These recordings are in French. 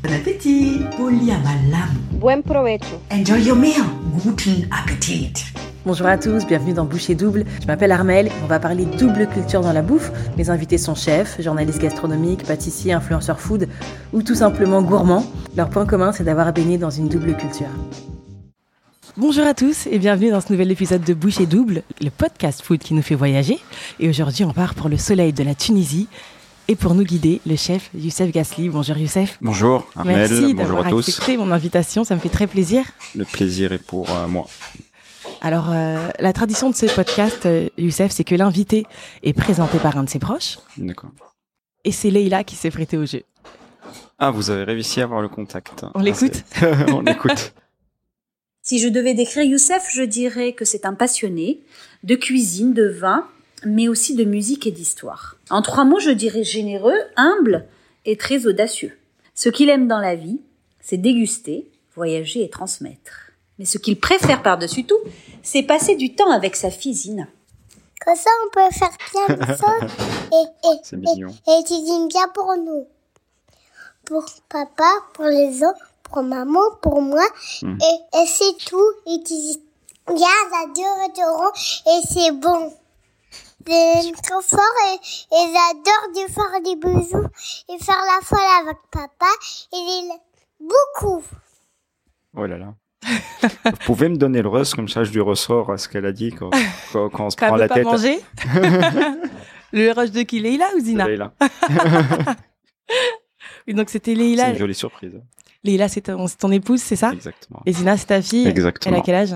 Bon appétit. Buen provecho. Enjoy your meal. Guten Appetit. Bonjour à tous, bienvenue dans Boucher Double. Je m'appelle Armel, on va parler double culture dans la bouffe. Mes invités sont chefs, journalistes gastronomiques, pâtissiers, influenceurs food ou tout simplement gourmands. Leur point commun, c'est d'avoir baigné dans une double culture. Bonjour à tous et bienvenue dans ce nouvel épisode de Boucher Double, le podcast food qui nous fait voyager. Et aujourd'hui, on part pour le soleil de la Tunisie et pour nous guider, le chef Youssef Gasly. Bonjour Youssef. Bonjour Armel, Merci bonjour d'avoir à tous. accepté mon invitation, ça me fait très plaisir. Le plaisir est pour euh, moi. Alors, euh, la tradition de ce podcast, euh, Youssef, c'est que l'invité est présenté par un de ses proches. D'accord. Et c'est Leïla qui s'est prêtée au jeu. Ah, vous avez réussi à avoir le contact. On l'écoute Ah, c'est- On l'écoute. Si je devais décrire Youssef, je dirais que c'est un passionné de cuisine, de vin, mais aussi de musique et d'histoire. En trois mots, je dirais généreux, humble et très audacieux. Ce qu'il aime dans la vie, c'est déguster, voyager et transmettre. Mais ce qu'il préfère par-dessus tout, c'est passer du temps avec sa fille Zina. Comme ça, on peut faire plein de choses et, et, C'est mignon. et, et tu dînes bien pour nous. Pour papa, pour les autres, pour maman, pour moi. Mhm. Et, et c'est tout. Et tu dis, regarde à deux restaurants et c'est bon. C'est trop fort et, et j'adore de faire des bisous et faire la folle avec papa. Et il beaucoup. Oh là là. Vous pouvez me donner le rush, comme ça je lui ressors à ce qu'elle a dit quand, quand, quand on se prend la pas tête. manger Le rush de qui Leïla ou Zina? Leïla. Oui, Donc c'était C'est Leïla. une jolie surprise. Leïla, c'est ton, c'est ton épouse, c'est ça? Exactement. Et Zina, c'est ta fille Exactement. Elle a quel âge?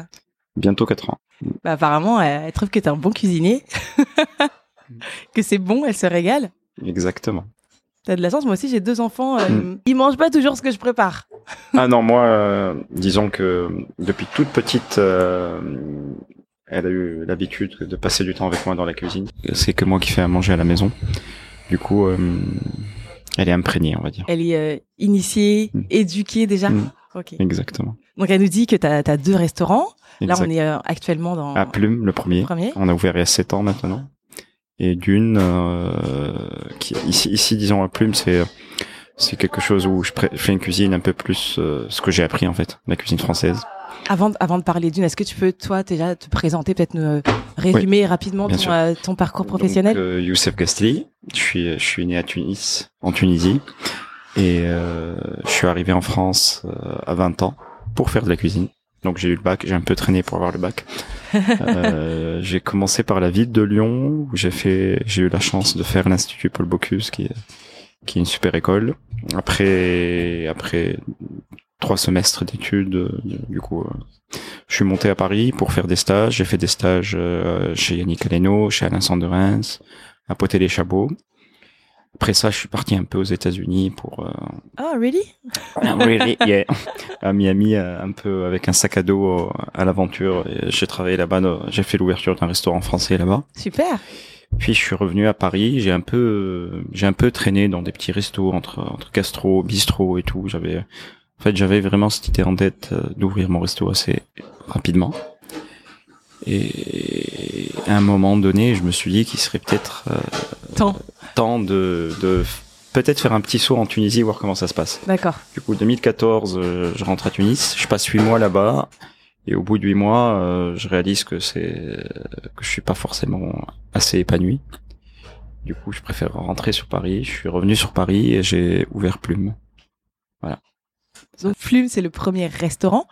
Bientôt 4 ans. bah, Apparemment, elle, trouve que t'es un bon cuisinier. que c'est bon, elle se régale. Exactement. T'as de la chance, moi aussi j'ai deux enfants. euh, Mm. Ils mangent pas toujours ce que je prépare. Ah non, moi, euh, disons que depuis toute petite, euh, elle a eu l'habitude de passer du temps avec moi dans la cuisine. C'est que moi qui fais à manger à la maison. Du coup, euh, elle est imprégnée, on va dire. Elle est initiée, Mm. éduquée déjà. Mm. Ok. Exactement. Donc elle nous dit que t'as as deux restaurants. Là, Exact. on est euh, actuellement dans À Plume, le premier. le premier. On a ouvert il y a 7 ans maintenant. Et d'une, euh, qui, ici, ici, disons, à Plume, c'est c'est quelque chose où je, fais une cuisine un peu plus euh, ce que j'ai appris en fait, la cuisine française. Avant, de- avant de parler d'une, est-ce que tu peux toi déjà te présenter, peut-être nous euh, résumer rapidement ton, euh, ton parcours professionnel? Donc, euh, Youssef Gastli, je suis, je suis né à Tunis, en Tunisie, et euh, je suis arrivé en France euh, à 20 ans pour faire de la cuisine. Donc j'ai eu le bac, j'ai un peu traîné pour avoir le bac. Euh, j'ai commencé par la ville de Lyon où j'ai fait, j'ai eu la chance de faire l'institut Paul Bocuse qui est, qui est une super école. Après, après trois semestres d'études, euh, du coup, euh, je suis monté à Paris pour faire des stages. J'ai fait des stages chez Yannick Aleno, chez Alain Sanderens, à Poté-les-Chabots. Après ça, je suis parti un peu aux États-Unis pour euh, Oh, really? Really, yeah. à Miami, euh, un peu avec un sac à dos euh, à l'aventure. J'ai travaillé là-bas, j'ai fait l'ouverture d'un restaurant français là-bas. Super. Puis je suis revenu à Paris, j'ai un peu, j'ai un peu traîné dans des petits restos entre entre gastro, bistrot et tout. J'avais, en fait, j'avais vraiment cette idée en tête d'ouvrir mon resto assez rapidement. Et à un moment donné, je me suis dit qu'il serait peut-être euh, Tant. Temps de, de peut-être faire un petit saut en Tunisie, voir comment ça se passe. D'accord. Du coup, 2014, euh, je rentre à Tunis, je passe huit mois là-bas, et au bout de huit mois, euh, je réalise que c'est que je suis pas forcément assez épanoui. Du coup, je préfère rentrer sur Paris. Je suis revenu sur Paris et j'ai ouvert Plume. Donc Plume, c'est le premier restaurant.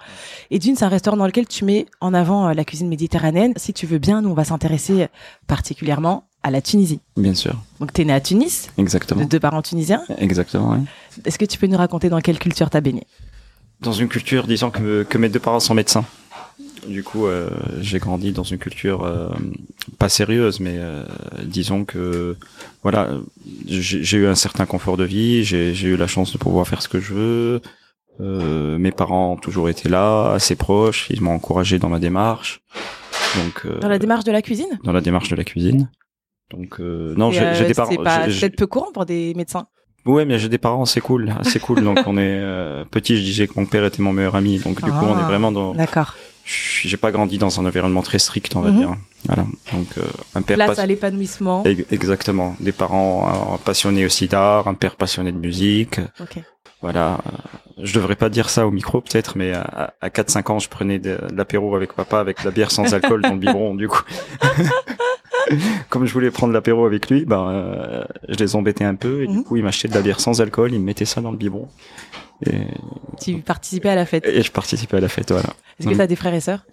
Et d'une, c'est un restaurant dans lequel tu mets en avant euh, la cuisine méditerranéenne. Si tu veux bien, nous, on va s'intéresser particulièrement à la Tunisie. Bien sûr, Donc t'es né à Tunis, exactement, de deux parents tunisiens. exactement. oui. Est-ce que tu peux nous raconter dans quelle culture t'as baigné? Dans une culture, disons que, que mes deux parents sont médecins. Du coup, euh, j'ai grandi dans une culture euh, pas sérieuse, mais euh, disons que voilà, j'ai eu un certain confort de vie, j'ai j'ai eu la chance de pouvoir faire ce que je veux. Euh, mes parents ont toujours été là, assez proches, ils m'ont encouragé dans ma démarche. Donc euh, Dans la démarche de la cuisine? dans la démarche de la cuisine. Donc euh, non, j'ai euh, j'ai des parents. C'est peut-être peu courant pour des médecins? Ouais, mais j'ai des parents assez cool, assez cool. donc on est petit, je disais que mon père était mon meilleur ami. Donc du coup, on Ah. est vraiment dans. D'accord. Je- J'ai pas grandi dans un environnement très strict, on va Mhm. dire. Voilà. Donc un père Place pas- à l'épanouissement. Ex- Exactement. Des parents passionnés aussi d'art, un père passionné de musique. Ok. Voilà, je devrais pas dire ça au micro peut-être, mais à, à 4-5 ans, je prenais de, de l'apéro avec papa avec de la bière sans alcool dans le biberon. Du coup, comme je voulais prendre l'apéro avec lui, ben euh, je les embêtais un peu et du Mhm. coup, il m'achetait de la bière sans alcool, il me mettait ça dans le biberon et, Tu participais à la fête. et je participais à la fête. Voilà. Est-ce que Mhm. tu as des frères et sœurs?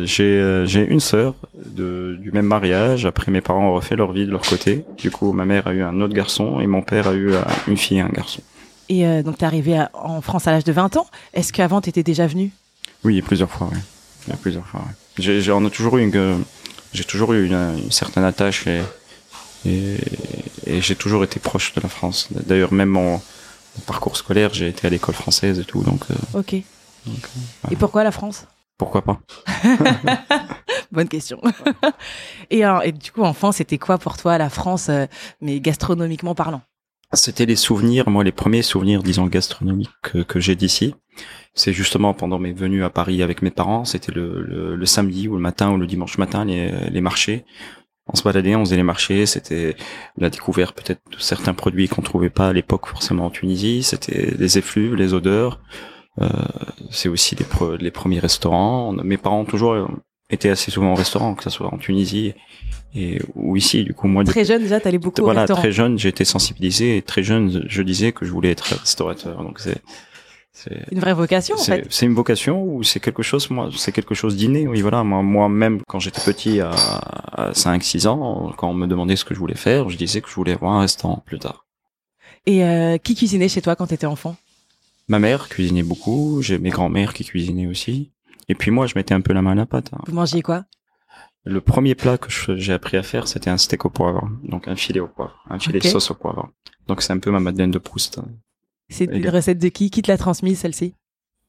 J'ai euh, j'ai une sœur de du même mariage. Après, mes parents ont refait leur vie de leur côté. Du coup, ma mère a eu un autre garçon et mon père a eu euh, une fille et un garçon. Et euh, donc, tu es arrivé à- en France à l'âge de 20 ans. Est-ce qu'avant, tu étais déjà venu Oui, plusieurs fois, oui. Il y a plusieurs fois, ouais. J'ai, j'ai, on a toujours eu une, euh, j'ai toujours eu une, une certaine attache et, et, et j'ai toujours été proche de la France. D'ailleurs, même mon, mon parcours scolaire, j'ai été à l'école française et tout, donc, euh, Ok. Et donc, euh, pourquoi la France? Pourquoi pas. Bonne question. et, euh, et du coup, enfant, c'était quoi pour toi la France, euh, mais gastronomiquement parlant? C'était les souvenirs, moi, les premiers souvenirs, disons, gastronomiques que, j'ai d'ici. C'est justement pendant mes venues à Paris avec mes parents, c'était le, le, le samedi ou le matin ou le dimanche matin, les, les marchés. On se baladait, on faisait les marchés, c'était la découverte peut-être de certains produits qu'on trouvait pas à l'époque forcément en Tunisie, c'était les effluves, les odeurs, euh, c'est aussi les, les premiers restaurants. Mes parents toujours été assez souvent au restaurant, que ce soit en Tunisie et ou ici. Du coup, moi, Très jeune déjà, t'allais beaucoup au voilà, restaurant. très jeune, j'ai été sensibilisé et très jeune, je disais que je voulais être restaurateur. Donc c'est Une vraie vocation en c'est fait. c'est une vocation ou c'est quelque chose moi c'est quelque chose d'inné oui voilà moi moi même quand j'étais petit à, à 5 6 ans quand on me demandait ce que je voulais faire je disais que je voulais avoir un restaurant plus tard Et euh, qui cuisinait chez toi quand t'étais enfant? Ma mère cuisinait beaucoup j'ai mes grands-mères qui cuisinaient aussi et puis moi je mettais un peu la main à la pâte hein. Vous mangiez quoi? Le premier plat que j'ai appris à faire c'était un steak au poivre donc un filet au poivre un filet de sauce au poivre donc c'est un peu ma Madeleine de Proust. C'est une recette de qui? Qui te l'a transmise celle-ci?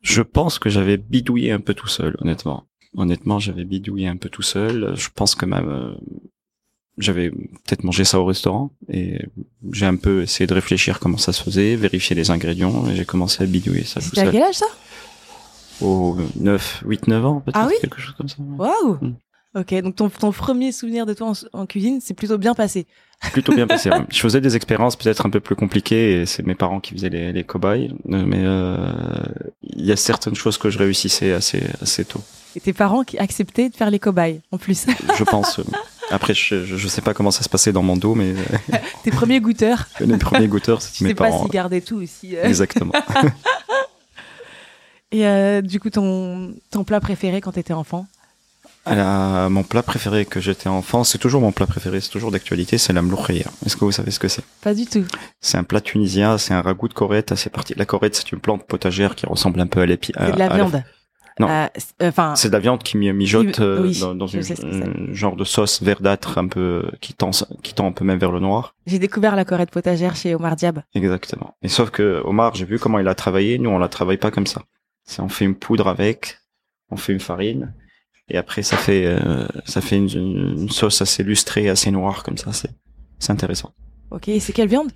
Je pense que j'avais bidouillé un peu tout seul, honnêtement. Honnêtement, j'avais bidouillé un peu tout seul. Je pense que même j'avais peut-être mangé ça au restaurant et j'ai un peu essayé de réfléchir comment ça se faisait, vérifier les ingrédients et j'ai commencé à bidouiller ça C'était à quel âge ça? Au 9, 8, 9 ans peut-être, Ah oui quelque chose comme ça. Waouh Mm. Ok, donc ton, ton premier souvenir de toi en, en cuisine, c'est plutôt bien passé. Plutôt bien passé. ouais. Je faisais des expériences peut-être un peu plus compliquées et c'est mes parents qui faisaient les, les cobayes, mais euh, il y a certaines choses que je réussissais assez assez tôt. Et tes parents qui acceptaient de faire les cobayes en plus. Je pense. euh, Après, je, je je sais pas comment ça se passait dans mon dos, mais euh, tes premiers goûteurs. les premiers goûteurs, Je c'était mes sais pas parents. s'ils gardaient tout aussi. euh. Exactement. Et euh, du coup, ton, ton plat préféré quand t'étais enfant? Alors, mon plat préféré que j'étais enfant, c'est toujours mon plat préféré, c'est toujours d'actualité, c'est la mloukhia. Est-ce que vous savez ce que c'est? Pas du tout. C'est un plat tunisien, c'est un ragoût de corette assez parti. La corette, c'est une plante potagère qui ressemble un peu à l'épi. C'est de la viande? Euh, Non. Euh, c'est- Enfin, C'est de la viande qui mi- mijote euh, oui, dans, une, un genre de sauce verdâtre un peu qui tend qui tend un peu même vers le noir. j'ai découvert la corette potagère chez Omar Diab. Exactement. Et sauf que Omar, j'ai vu comment il a travaillé. Nous, on la travaille pas comme ça. C'est on fait une poudre avec, on fait une farine, et après ça fait euh, ça fait une, sauce assez lustrée, assez noire comme ça. C'est c'est intéressant. Ok, et c'est quelle viande?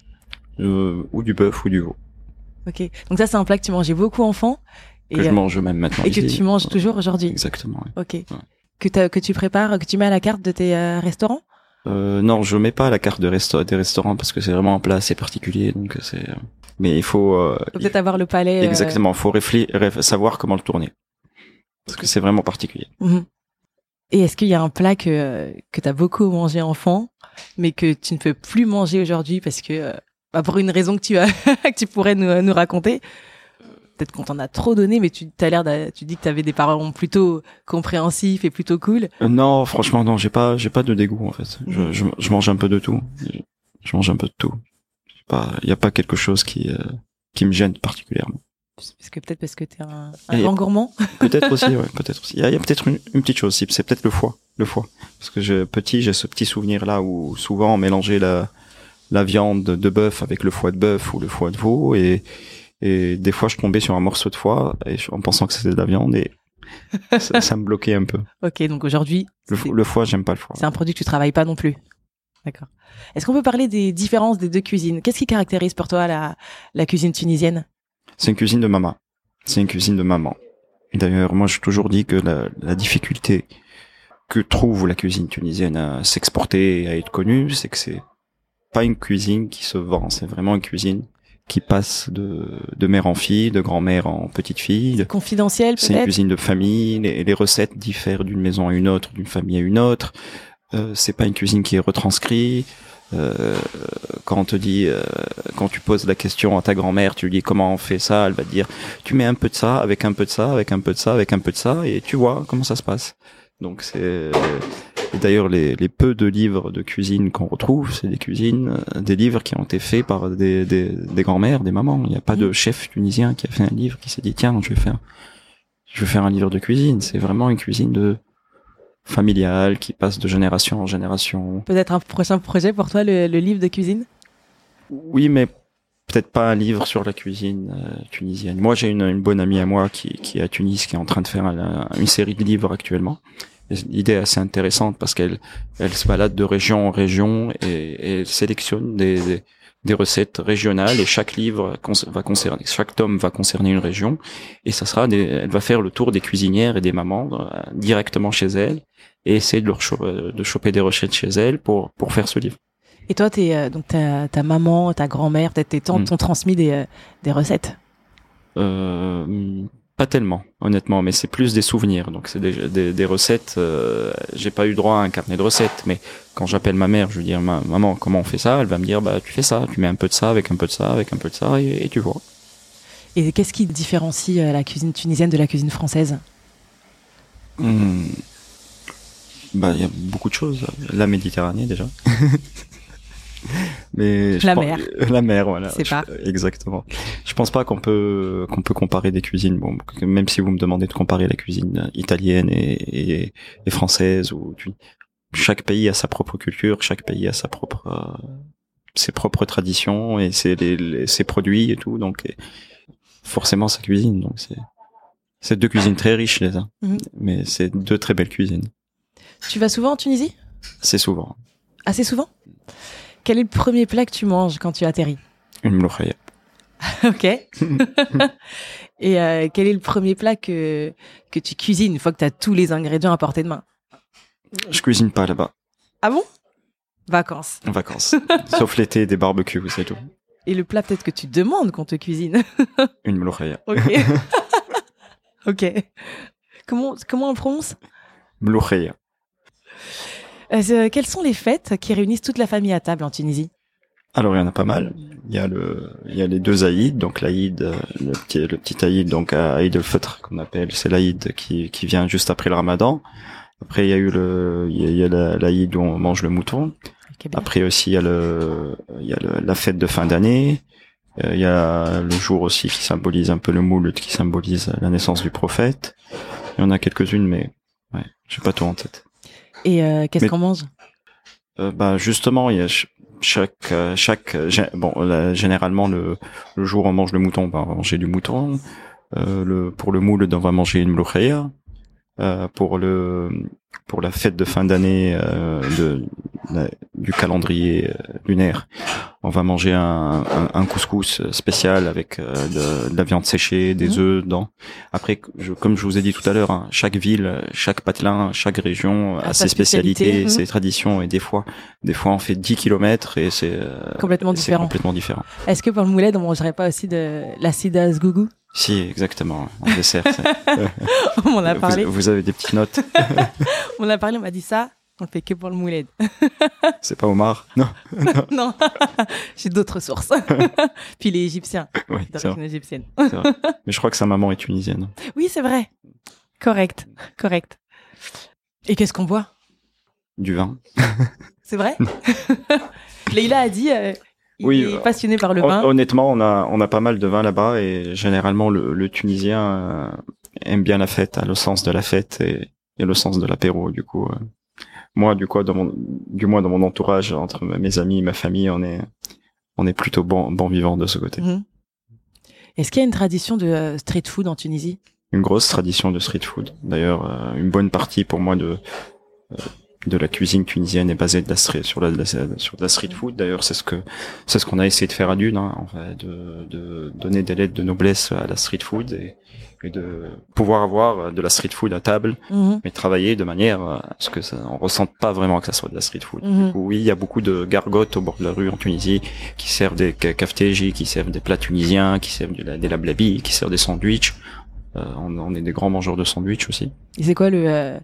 Euh, ou du bœuf ou du veau Ok, donc ça c'est un plat que tu mangeais beaucoup enfant et, que je euh, mange même maintenant. et que tu manges toujours aujourd'hui. Exactement. ouais. Ok. Que, que tu prépares, que tu mets à la carte de tes restaurants? Euh, non, je mets pas la carte de des restaurants parce que c'est vraiment un plat assez particulier. Donc c'est. Mais il faut. euh, Faut peut-être avoir le palais. euh, Exactement. Faut savoir comment le tourner parce que c'est vraiment particulier. mhm. Et est-ce qu'il y a un plat que, que tu as beaucoup mangé enfant, mais que tu ne peux plus manger aujourd'hui parce que, bah, pour une raison que tu, as, que tu pourrais nous, nous raconter? Peut-être qu'on t'en a trop donné, mais tu as l'air, tu dis que tu avais des parents plutôt compréhensifs et plutôt cool. Euh, non, franchement, non, j'ai pas, j'ai pas de dégoût en fait. Je, je, je mange un peu de tout. Je, je mange un peu de tout. Pas, il y a pas quelque chose qui, euh, qui me gêne particulièrement. Parce que peut-être parce que tu es un, un grand gourmand. Peut-être aussi, ouais, peut-être aussi. Il y a, a peut-être une, une petite chose aussi. C'est peut-être le foie, le foie. Parce que je, petit, j'ai ce petit souvenir là où souvent on mélangeait la, la viande de bœuf avec le foie de bœuf ou le foie de veau et, et des fois je tombais sur un morceau de foie et je- en pensant que c'était de la viande et ça, ça me bloquait un peu. Ok, donc aujourd'hui, Le, le foie, j'aime pas le foie. c'est un produit que tu travailles pas non plus. D'accord. Est-ce qu'on peut parler des différences des deux cuisines? Qu'est-ce qui caractérise pour toi la, la cuisine tunisienne? C'est une cuisine de maman. C'est une cuisine de maman. D'ailleurs, moi, j'ai toujours dit que la, la difficulté que trouve la cuisine tunisienne à s'exporter et à être connue, c'est que c'est pas une cuisine qui se vend, c'est vraiment une cuisine qui passe de, de mère en fille, de grand-mère en petite fille. de- Confidentiel C'est une peut-être cuisine de famille. Les, les recettes diffèrent d'une maison à une autre, d'une famille à une autre. Euh, c'est pas une cuisine qui est retranscrite. Euh, quand on te dit, euh, quand tu poses la question à ta grand-mère, tu lui dis comment on fait ça, elle va te dire, tu mets un peu de ça, avec un peu de ça, avec un peu de ça, avec un peu de ça, et tu vois comment ça se passe. Donc c'est et d'ailleurs les, les peu de livres de cuisine qu'on retrouve, c'est des cuisines, euh, des livres qui ont été faits par des, des, des grand-mères, des mamans. Il n'y a pas de chef tunisien qui a fait un livre qui s'est dit tiens je vais faire je vais faire un livre de cuisine. C'est vraiment une cuisine de familiale qui passe de génération en génération. Peut-être un prochain projet pour toi, le, le livre de cuisine? Oui, mais peut-être pas un livre sur la cuisine euh, tunisienne. Moi, j'ai une, une bonne amie à moi qui, qui est à Tunis, qui est en train de faire un- une série de livres actuellement. L'idée est assez intéressante parce qu'elle elle se balade de région en région et, et elle sélectionne des, des, des recettes régionales et chaque livre va concerner, chaque tome va concerner une région et ça sera des, elle va faire le tour des cuisinières et des mamans euh, directement chez elle et essayer de leur cho- euh, de choper des recettes chez elle pour pour faire ce livre. Et toi, t'es, euh, donc ta, ta maman, ta grand-mère, peut-être tes tantes Mm. t'ont transmis des, des recettes? Euh, pas tellement, honnêtement, mais c'est plus des souvenirs. Donc c'est des, des, des recettes. euh, J'ai pas eu droit à un carnet de recettes, mais quand j'appelle ma mère, je lui dis Ma- maman comment on fait ça? Elle va me dire bah tu fais ça, tu mets un peu de ça avec un peu de ça avec un peu de ça et, et tu vois. Et qu'est-ce qui différencie euh, la cuisine tunisienne de la cuisine française? Hmm. Bah il y a beaucoup de choses. La Méditerranée déjà. mais La pense- mer. La mer, voilà. C'est Je- pas. Exactement. Je pense pas qu'on peut qu'on peut comparer des cuisines. Bon, même si vous me demandez de comparer la cuisine italienne et, et, et française ou chaque pays a sa propre culture, chaque pays a sa propre euh, ses propres traditions et ses les, les- ses produits et tout. Donc forcément sa cuisine. Donc c'est c'est deux cuisines très riches les uns, Mhm. mais c'est deux très belles cuisines. Tu vas souvent en Tunisie? C'est souvent Assez souvent? Quel est le premier plat que tu manges quand tu atterris une mloukhaya. Ok. Et euh, quel est le premier plat que, que tu cuisines une fois que tu as tous les ingrédients à portée de main Je cuisine pas là-bas Ah bon? Vacances. vacances, sauf l'été des barbecues, c'est tout. Et le plat peut-être que tu demandes qu'on te cuisine Une mloukhaya. Ok. ok. Comment, comment on le prononce? Mloukhaya. Euh, Quelles sont les fêtes qui réunissent toute la famille à table en Tunisie? Alors il y en a pas mal. Il y a le, il y a les deux Aïd, donc l'Aïd, euh, le petit, le petit Aïd, donc Aïd el-Fitr qu'on appelle, c'est l'Aïd qui, qui vient juste après le Ramadan. Après il y a eu le, il y a, l'Aïd où on mange le mouton. Après aussi il y a le, il y a le- la fête de fin d'année. Euh, Il y a le jour aussi qui symbolise un peu le moule, qui symbolise la naissance du prophète. Il y en a quelques-unes, mais ouais, j'ai pas tout en tête. Et euh, qu'est-ce qu'on mange? Euh, bah justement, il y a ch- chaque euh, chaque bon là, généralement le le jour où on mange le mouton, bah, on va manger du mouton. Euh, le pour le moule, on va manger une mloukhaya. Euh, pour le pour la fête de fin d'année euh, de la- du calendrier lunaire, on va manger un, un, un couscous spécial avec euh, de, de la viande séchée, des Mhm. œufs dedans. Après, je, comme je vous ai dit tout à l'heure, hein, chaque ville, chaque patelin, chaque région A ses spécialités, spécialité, mhm. ses traditions, et des fois, des fois, on fait 10 kilomètres et c'est euh, Complètement différent. complètement différent. Est-ce que pour le moulet, on mangerait pas aussi de l'acide à gougou Si, exactement. En dessert, On a parlé. vous, vous avez des petites notes. On a parlé, on m'a dit ça. On le fait que pour le moulet. C'est pas Omar? Non. non, j'ai d'autres sources. Puis les Égyptiens, Oui, d'origine égyptienne. vrai. Mais je crois que sa maman est tunisienne. Oui, c'est vrai. Correct, correct. Et qu'est-ce qu'on boit? Du vin. C'est vrai? Leïla a dit, euh, il Oui, est passionné par le vin. Honnêtement, on a on a pas mal de vin là-bas et généralement le, le Tunisien euh, aime bien la fête, a le sens de la fête et, et le sens de l'apéro. Du coup, euh, moi, du coup, dans mon du moins dans mon entourage, entre mes amis, ma famille, on est on est plutôt bon bon vivant de ce côté. Mhm. Est-ce qu'il y a une tradition de euh, street food en Tunisie? Une grosse tradition de street food. D'ailleurs, euh, une bonne partie pour moi de euh, de la cuisine tunisienne est basée de la street, sur la, de la- sur de la street food. D'ailleurs, c'est ce que c'est ce qu'on a essayé de faire à Dune, hein, en fait, de, de donner des lettres de noblesse à la street food et, et de pouvoir avoir de la street food à table, Mhm. mais travailler de manière à ce que ça, on ressente pas vraiment que ça soit de la street food. Mhm. Du coup, oui, il y a beaucoup de gargotes au bord de la rue en Tunisie qui servent des ca- kafteji, qui servent des plats tunisiens, qui servent de la, des lablabi, qui servent des sandwichs. Euh, on, on est des grands mangeurs de sandwichs aussi. Et c'est quoi le, euh,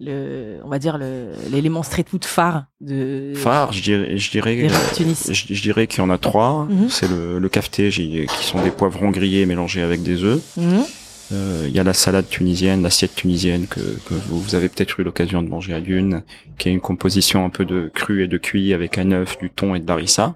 le, on va dire le, l'élément street food phare de Phare, je dirais, je dirais, je, je dirais qu'il y en a trois. Mhm. C'est le, le kafteji, qui sont des poivrons grillés mélangés avec des œufs. Mhm. Euh, Il y a la salade tunisienne, l'assiette tunisienne que, que vous, avez peut-être eu l'occasion de manger à Dune, qui est une composition un peu de cru et de cuit avec un œuf, du thon et de l'arissa.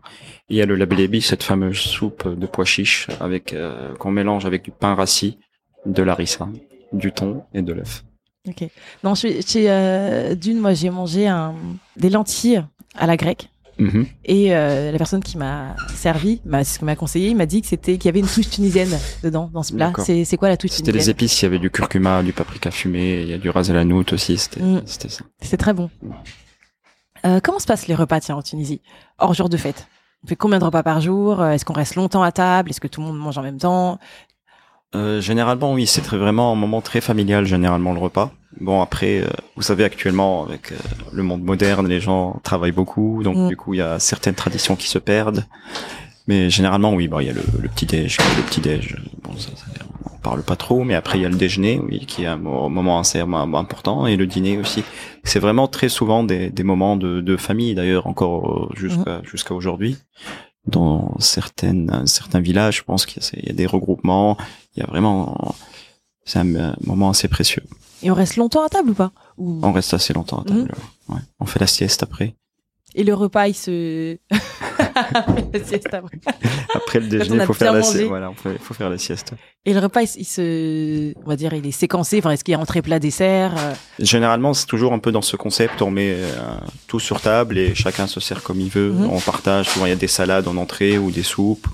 Il y a le lablebi, cette fameuse soupe de pois chiches avec euh, qu'on mélange avec du pain rassis, de l'arissa, du thon et de l'œuf. Ok. Non, chez, chez euh, Dune, moi, j'ai mangé un, des lentilles à la grecque. Mhm. Et euh, la personne qui m'a servi, m'a, ce que m'a conseillé, il m'a dit que c'était qu'il y avait une touche tunisienne dedans dans ce plat. C'est, quoi la touche C'était les tunisienne? épices, il y avait du curcuma, du paprika fumé, il y a du ras el hanout aussi, c'était Mm. c'était ça. C'est très bon. Euh, comment se passent les repas tiens, en Tunisie? Hors jour de fête On fait combien de repas par jour? Est-ce qu'on reste longtemps à table? Est-ce que tout le monde mange en même temps? Euh, généralement, oui, c'est vraiment un moment très familial, généralement, le repas. Bon, après, euh, vous savez, actuellement, avec euh, le monde moderne, les gens travaillent beaucoup, donc Mm. du coup, il y a certaines traditions qui se perdent. Mais généralement, oui, bon, il y a le, le petit-déj, le petit-déj, bon, ça, ça, on parle pas trop, mais après, il y a le déjeuner, oui, qui est un mo- moment assez important, et le dîner aussi. C'est vraiment très souvent des, des moments de, de famille, d'ailleurs, encore euh, jusqu'à jusqu'à aujourd'hui. Dans certaines, certains villages, je pense qu'il y a des regroupements, il y a vraiment, c'est un, moment assez précieux. Et on reste longtemps à table ou pas Ou- On reste assez longtemps à table. ouais. On fait la sieste après. Et le repas, il se... La sieste après. Après le déjeuner, il faut faire la sieste. Voilà, faut faire la sieste. Et le repas, il, se- il se... On va dire, il est séquencé. Enfin, est-ce qu'il y a entrée, plat, dessert euh, Généralement, c'est toujours un peu dans ce concept. On met euh, tout sur table et chacun se sert comme il veut. Mhm. On partage. Souvent, il y a des salades en entrée ou des soupes.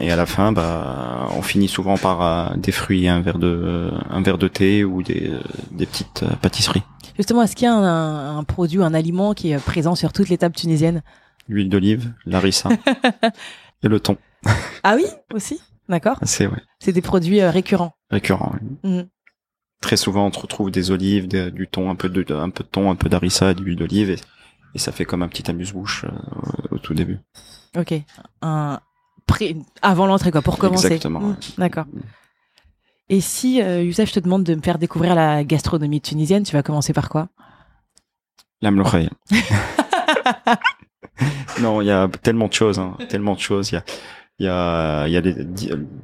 Et à la fin, bah, on finit souvent par euh, des fruits, un verre de, un verre de thé ou des, euh, des petites euh, pâtisseries. Justement, est-ce qu'il y a un, un produit, un aliment qui est présent sur toutes les tables tunisiennes? L'huile d'olive, l'arissa et le thon. Ah oui, aussi? D'accord. C'est ouais, C'est des produits récurrents. récurrent. oui. Mhm. Très souvent, on retrouve des olives, des- du thon, un peu de, un peu de thon, un peu d'harissa, de l'huile d'olive, et, et ça fait comme un petit amuse-bouche euh, au tout début. Ok. Un... pré- Avant l'entrée, quoi, pour commencer. Exactement, Mm, ouais. D'accord. Et si, euh, Youssef, je te demande de me faire découvrir la gastronomie tunisienne, tu vas commencer par quoi? La mloukhaïa. non, il y a tellement de choses, hein, tellement de choses. Il y a, il y a, y a des-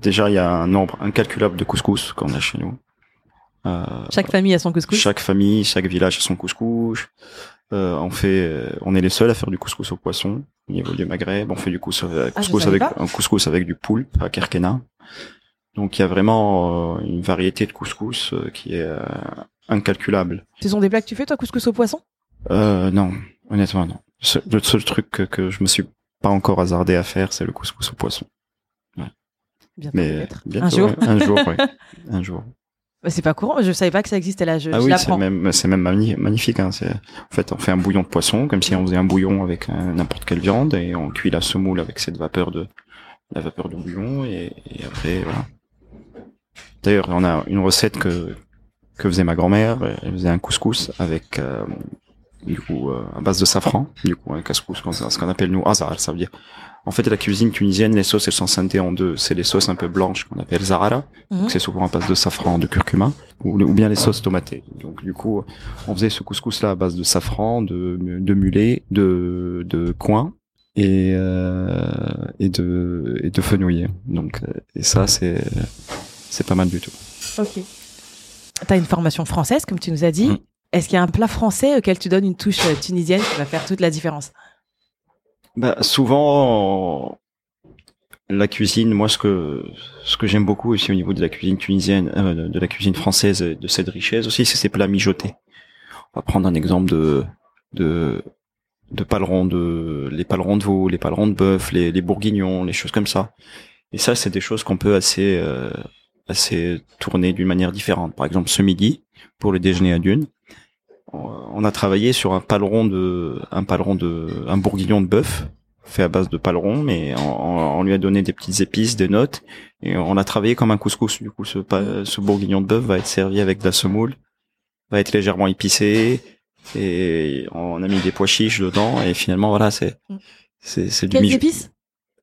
déjà il y a un nombre incalculable de couscous qu'on a chez nous. Euh, Chaque famille a son couscous? Chaque famille, chaque village a son couscous. Euh, on fait, euh, on est les seuls à faire du couscous au poisson au niveau du Maghreb. On fait du couscous, Ah, avec pas. un couscous avec du poulpe à Kerkena. Donc il y a vraiment euh, une variété de couscous euh, qui est euh, incalculable. Ce sont des plats que tu fais, toi, couscous au poisson? Euh, non, honnêtement non. Le seul truc que, que je me suis pas encore hasardé à faire, c'est le couscous au poisson. Bientôt, Mais bientôt, Un jour ouais, un jour, ouais. un jour. Bah, C'est pas courant, je savais pas que ça existait là, je, Ah je oui, c'est même, c'est même magni- magnifique. Hein. C'est, en fait, on fait un bouillon de poisson, comme si on faisait un bouillon avec euh, n'importe quelle viande, et on cuit la semoule avec cette vapeur de, la vapeur de bouillon, et, et après, voilà. D'ailleurs, on a une recette que que faisait ma grand-mère. Elle faisait un couscous avec, euh, du coup, euh, à base de safran. Du coup, un couscous, ce qu'on appelle nous azar, ça veut dire. En fait, la cuisine tunisienne, les sauces, elles sont scindées en deux. C'est les sauces un peu blanches qu'on appelle zarara. Mhm. C'est souvent à base de safran, de curcuma, ou, ou bien les sauces tomatées. Donc, du coup, on faisait ce couscous-là à base de safran, de, de mulet, de, de coin et, euh, et de, et de fenouil. Donc, euh, et ça, c'est, c'est pas mal du tout. Ok. T'as une formation française, comme tu nous as dit. Est-ce qu'il y a un plat français auquel tu donnes une touche euh, tunisienne qui va faire toute la différence? Bah, souvent, la cuisine, moi, ce que, ce que j'aime beaucoup aussi au niveau de la cuisine tunisienne, euh, de, la cuisine française, de cette richesse aussi, c'est ces plats mijotés. On va prendre un exemple de, de, de palerons de, les palerons de veau, les palerons de bœuf, les, les bourguignons, les choses comme ça. Et ça, c'est des choses qu'on peut assez, euh, assez tourner d'une manière différente. Par exemple, ce midi, pour le déjeuner à Dune, on a travaillé sur un paleron de, un paleron de, un bourguignon de bœuf fait à base de paleron, mais on, lui a donné des petites épices, des notes, et on a travaillé comme un couscous. Du coup, ce, ce bourguignon de bœuf va être servi avec de la semoule, va être légèrement épicé, et on a mis des pois chiches dedans, et finalement, voilà, c'est, c'est, c'est du, épices?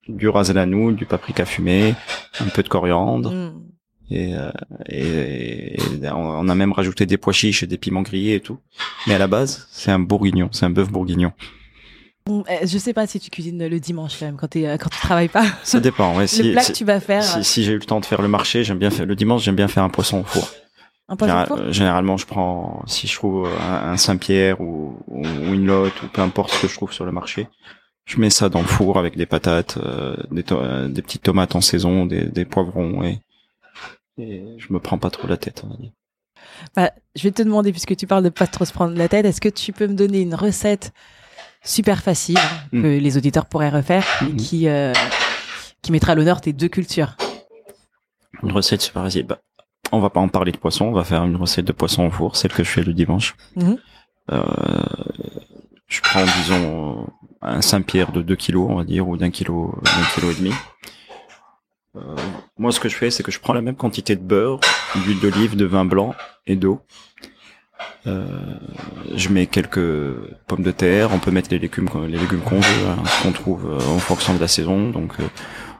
Du ras à la noux, du paprika fumé, un peu de coriandre, Mm. Et, euh, et, et on a même rajouté des pois chiches et des piments grillés et tout. Mais à la base, c'est un bourguignon, c'est un bœuf bourguignon. Euh, Je sais pas si tu cuisines le dimanche quand quand, euh, quand tu travailles pas. Ça dépend. Ouais, si, le plat que tu vas faire, si, si j'ai eu le temps de faire le marché, j'aime bien faire le dimanche, j'aime bien faire un poisson au four. un poisson Général- four? euh, généralement, je prends si je trouve un, un Saint-Pierre ou, ou une lotte ou peu importe ce que je trouve sur le marché, je mets ça dans le four avec des patates, euh, des, to- euh, des petites tomates en saison, des, des poivrons et, et je me prends pas trop la tête. On va dire. Bah, je vais te demander, puisque tu parles de pas trop se prendre la tête, est-ce que tu peux me donner une recette super facile Mm. que les auditeurs pourraient refaire et Mhm. qui, euh, qui mettra à l'honneur tes deux cultures? Une recette super facile. Bah, on va pas en parler de poisson, on va faire une recette de poisson au four, celle que je fais le dimanche. Mhm. Euh, je prends, disons, un Saint-Pierre de 2 kilos, on va dire, ou d'un kilo, d'un kilo et demi. Euh, moi, ce que je fais, c'est que je prends la même quantité de beurre, d'huile d'olive, de vin blanc et d'eau. Euh, je mets quelques pommes de terre. On peut mettre les légumes, les légumes qu'on veut, hein, ce qu'on trouve euh, en fonction de la saison. Donc, euh,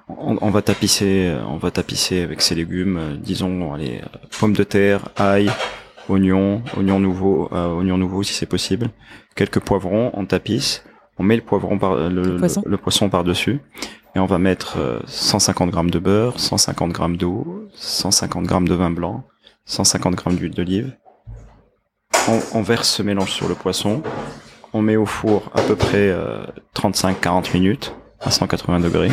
on, on va tapisser, euh, on va tapisser avec ces légumes. euh, disons, allez, euh, pommes de terre, ail, oignons, oignons nouveaux, euh, oignons nouveaux si c'est possible. Quelques poivrons, on tapisse. On met le poivron par le, le- poisson. le poisson par dessus et on va mettre euh, 150 grammes de beurre, 150 grammes d'eau, 150 grammes de vin blanc, 150 grammes d'huile d'olive. On, on verse ce mélange sur le poisson. On met au four à peu près euh, 35-40 minutes à 180 degrés.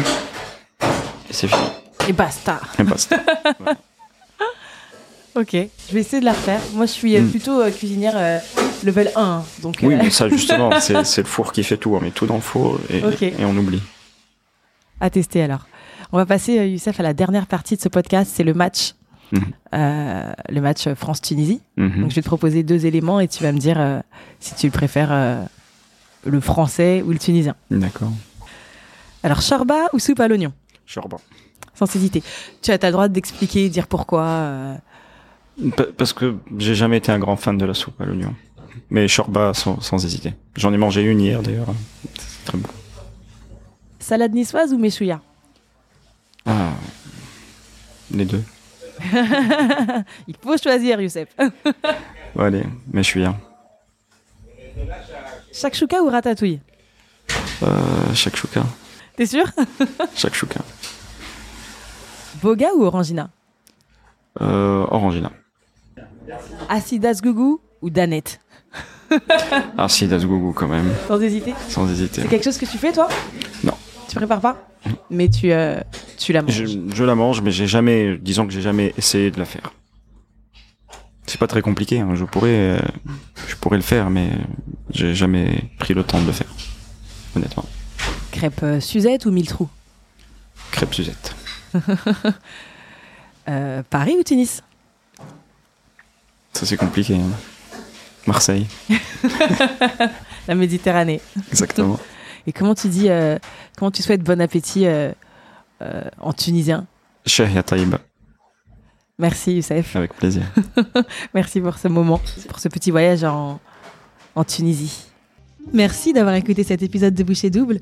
Et c'est fini. Et basta Et basta. Ok, je vais essayer de la refaire. Moi, je suis euh, Mm. plutôt euh, cuisinière euh, level 1, hein, donc Oui, euh, mais ça justement, c'est le four qui fait tout. On met tout dans le four et on oublie. À tester alors. On va passer, euh, Youssef, à la dernière partie de ce podcast, c'est le match. Mhm. Euh, le match France-Tunisie. Mhm. Donc, je vais te proposer deux éléments et tu vas me dire euh, si tu préfères euh, le français ou le tunisien. D'accord. Alors, chorba ou soupe à l'oignon? Chorba. Sans hésiter. Tu as ta droit d'expliquer, dire pourquoi. Pa- Parce que j'ai jamais été un grand fan de la soupe à l'oignon. Mais chorba sans, sans hésiter. J'en ai mangé une hier d'ailleurs. C'est très bon. Salade niçoise ou méchouilla Ah, les deux. Il faut choisir, Youssef. Ouais, allez, bien. Shakshuka ou ratatouille? Euh, shakshuka. T'es sûr? Shakshuka. Boga ou orangina? Euh, orangina. Acidas gougou ou danette? Ah si, das gougou quand même, Sans hésiter? sans hésiter. C'est quelque chose que tu fais, toi? Non. Tu prépares pas Mais tu, euh, tu la manges. Je, je la mange, mais j'ai jamais, disons que j'ai jamais essayé de la faire. C'est pas très compliqué, hein. je pourrais, euh, je pourrais le faire, mais j'ai jamais pris le temps de le faire, honnêtement. Crêpe euh, Suzette ou mille trous Crêpe Suzette. Euh, Paris ou Tunis Ça c'est compliqué. hein. Marseille, La Méditerranée. exactement. Et comment tu dis, euh, comment tu souhaites bon appétit euh, euh, en tunisien? Shahia Taïba, Merci Youssef. avec plaisir. Merci pour ce moment, pour ce petit voyage en, en Tunisie. Merci d'avoir écouté cet épisode de Boucher Double.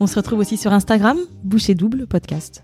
On se retrouve aussi sur Instagram, Boucher Double Podcast.